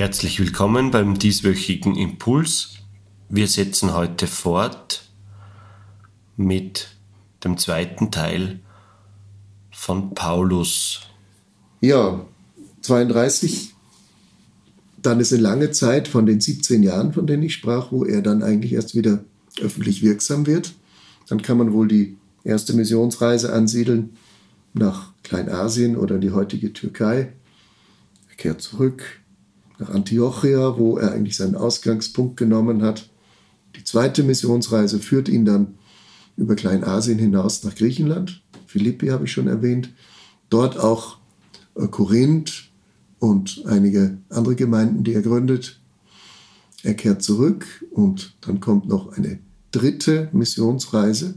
Herzlich willkommen beim dieswöchigen Impuls. Wir setzen heute fort mit dem zweiten Teil von Paulus. Ja, 32, dann ist eine lange Zeit von den 17 Jahren, von denen ich sprach, wo er dann eigentlich erst wieder öffentlich wirksam wird. Dann kann man wohl die erste Missionsreise ansiedeln nach Kleinasien oder die heutige Türkei. Er kehrt zurück, nach Antiochia, wo er eigentlich seinen Ausgangspunkt genommen hat. Die zweite Missionsreise führt ihn dann über Kleinasien hinaus nach Griechenland. Philippi habe ich schon erwähnt. Dort auch äh, Korinth und einige andere Gemeinden, die er gründet. Er kehrt zurück und dann kommt noch eine dritte Missionsreise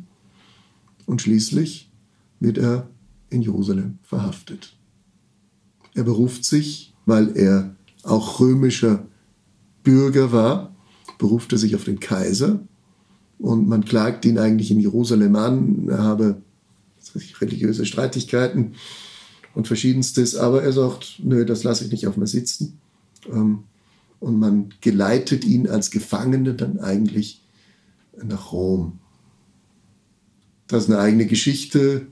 und schließlich wird er in Jerusalem verhaftet. Er beruft sich, weil er auch römischer Bürger war, berufte sich auf den Kaiser und man klagt ihn eigentlich in Jerusalem an, er habe ich, religiöse Streitigkeiten und verschiedenstes, aber er sagt, nö, das lasse ich nicht auf mir sitzen. Ähm, und man geleitet ihn als Gefangene dann eigentlich nach Rom. Das ist eine eigene Geschichte.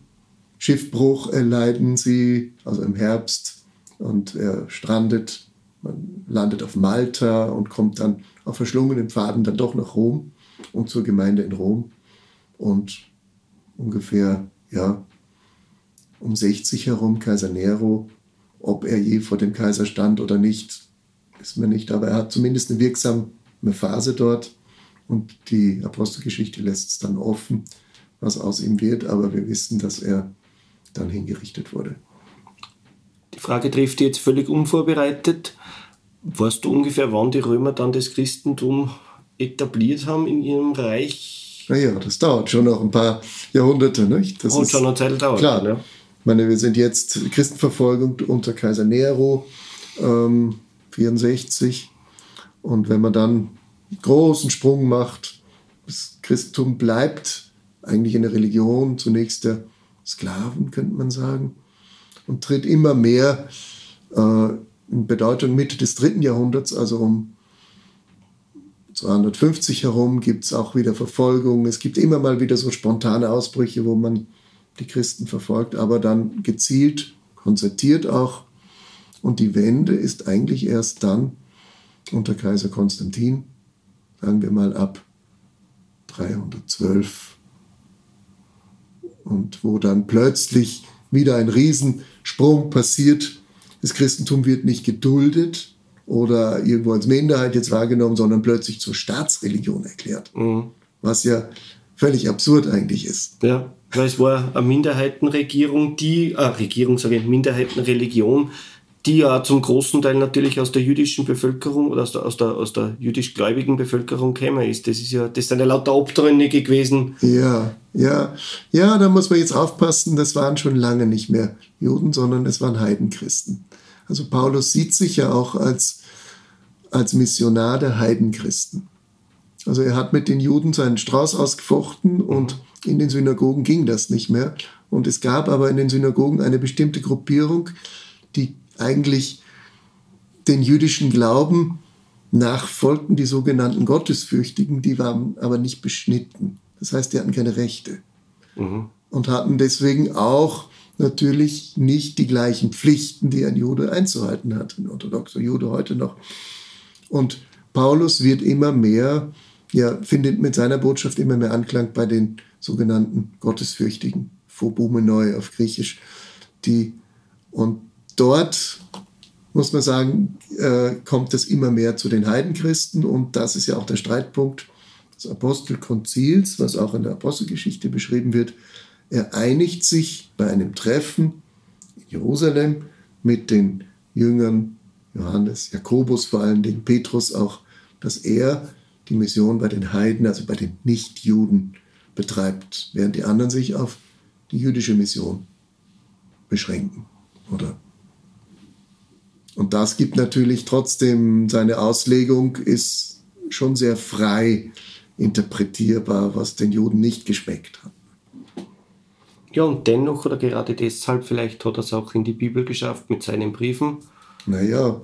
Schiffbruch erleiden sie, also im Herbst, und er strandet man landet auf Malta und kommt dann auf verschlungenen Pfaden dann doch nach Rom und zur Gemeinde in Rom. Und ungefähr, ja, um 60 herum Kaiser Nero, ob er je vor dem Kaiser stand oder nicht, wissen wir nicht, aber er hat zumindest eine wirksame Phase dort und die Apostelgeschichte lässt es dann offen, was aus ihm wird, aber wir wissen, dass er dann hingerichtet wurde. Die Frage trifft jetzt völlig unvorbereitet. Weißt du ungefähr, wann die Römer dann das Christentum etabliert haben in ihrem Reich? Naja, das dauert schon noch ein paar Jahrhunderte, nicht? Das Und schon eine Zeit dauert. Klar. Ja. Ich meine, wir sind jetzt Christenverfolgung unter Kaiser Nero, ähm, 64. Und wenn man dann großen Sprung macht, das Christentum bleibt eigentlich eine Religion, zunächst der Sklaven, könnte man sagen, und tritt immer mehr äh, in Bedeutung Mitte des dritten Jahrhunderts, also um 250 herum, gibt es auch wieder Verfolgung. Es gibt immer mal wieder so spontane Ausbrüche, wo man die Christen verfolgt, aber dann gezielt, konzertiert auch. Und die Wende ist eigentlich erst dann unter Kaiser Konstantin, sagen wir mal ab 312. Und wo dann plötzlich wieder ein Riesensprung passiert das Christentum wird nicht geduldet oder irgendwo als Minderheit jetzt wahrgenommen, sondern plötzlich zur Staatsreligion erklärt. Mhm. Was ja völlig absurd eigentlich ist. Ja, weil es war eine Minderheitenregierung, die, äh, Regierung sage ich, Minderheitenreligion, die ja zum großen Teil natürlich aus der jüdischen Bevölkerung oder aus der, aus der, aus der jüdisch-gläubigen Bevölkerung käme ist. Das ist ja, das sind ja lauter Abtrünnige gewesen. Ja, ja, ja, da muss man jetzt aufpassen, das waren schon lange nicht mehr Juden, sondern es waren Heidenchristen. Also Paulus sieht sich ja auch als, als Missionar der Heidenchristen. Also er hat mit den Juden seinen Strauß ausgefochten und in den Synagogen ging das nicht mehr. Und es gab aber in den Synagogen eine bestimmte Gruppierung, die eigentlich den jüdischen Glauben nachfolgten, die sogenannten Gottesfürchtigen, die waren aber nicht beschnitten. Das heißt, die hatten keine Rechte mhm. und hatten deswegen auch natürlich nicht die gleichen Pflichten, die ein Jude einzuhalten hat, ein orthodoxer Jude heute noch. Und Paulus wird immer mehr, ja, findet mit seiner Botschaft immer mehr Anklang bei den sogenannten Gottesfürchtigen, Phobumenoi auf Griechisch, die und dort muss man sagen, äh, kommt es immer mehr zu den Heidenchristen und das ist ja auch der Streitpunkt des Apostelkonzils, was auch in der Apostelgeschichte beschrieben wird. Er einigt sich bei einem Treffen in Jerusalem mit den Jüngern Johannes, Jakobus vor allen Dingen, Petrus auch, dass er die Mission bei den Heiden, also bei den Nichtjuden, betreibt, während die anderen sich auf die jüdische Mission beschränken. Oder? Und das gibt natürlich trotzdem, seine Auslegung ist schon sehr frei interpretierbar, was den Juden nicht geschmeckt hat. Ja, und dennoch oder gerade deshalb, vielleicht hat er es auch in die Bibel geschafft mit seinen Briefen. Naja,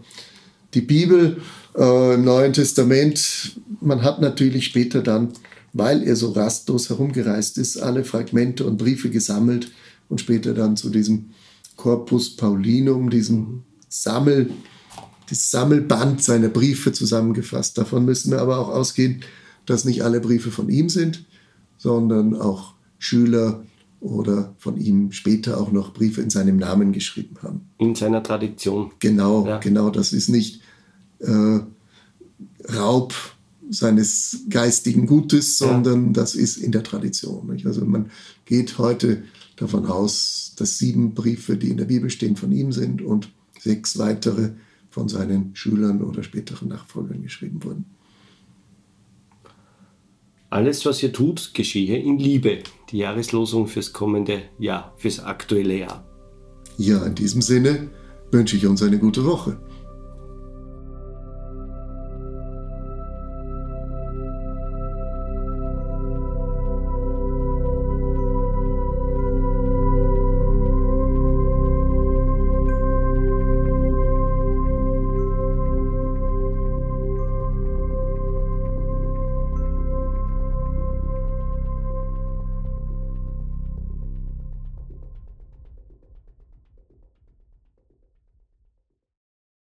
die Bibel äh, im Neuen Testament, man hat natürlich später dann, weil er so rastlos herumgereist ist, alle Fragmente und Briefe gesammelt und später dann zu diesem Corpus Paulinum, diesem Sammel, das Sammelband seiner Briefe zusammengefasst. Davon müssen wir aber auch ausgehen, dass nicht alle Briefe von ihm sind, sondern auch Schüler oder von ihm später auch noch Briefe in seinem Namen geschrieben haben. In seiner Tradition. Genau, ja. genau. Das ist nicht äh, Raub seines geistigen Gutes, sondern ja. das ist in der Tradition. Nicht? Also man geht heute davon aus, dass sieben Briefe, die in der Bibel stehen, von ihm sind und sechs weitere von seinen Schülern oder späteren Nachfolgern geschrieben wurden. Alles, was ihr tut, geschehe in Liebe. Die Jahreslosung fürs kommende Jahr, fürs aktuelle Jahr. Ja, in diesem Sinne wünsche ich uns eine gute Woche.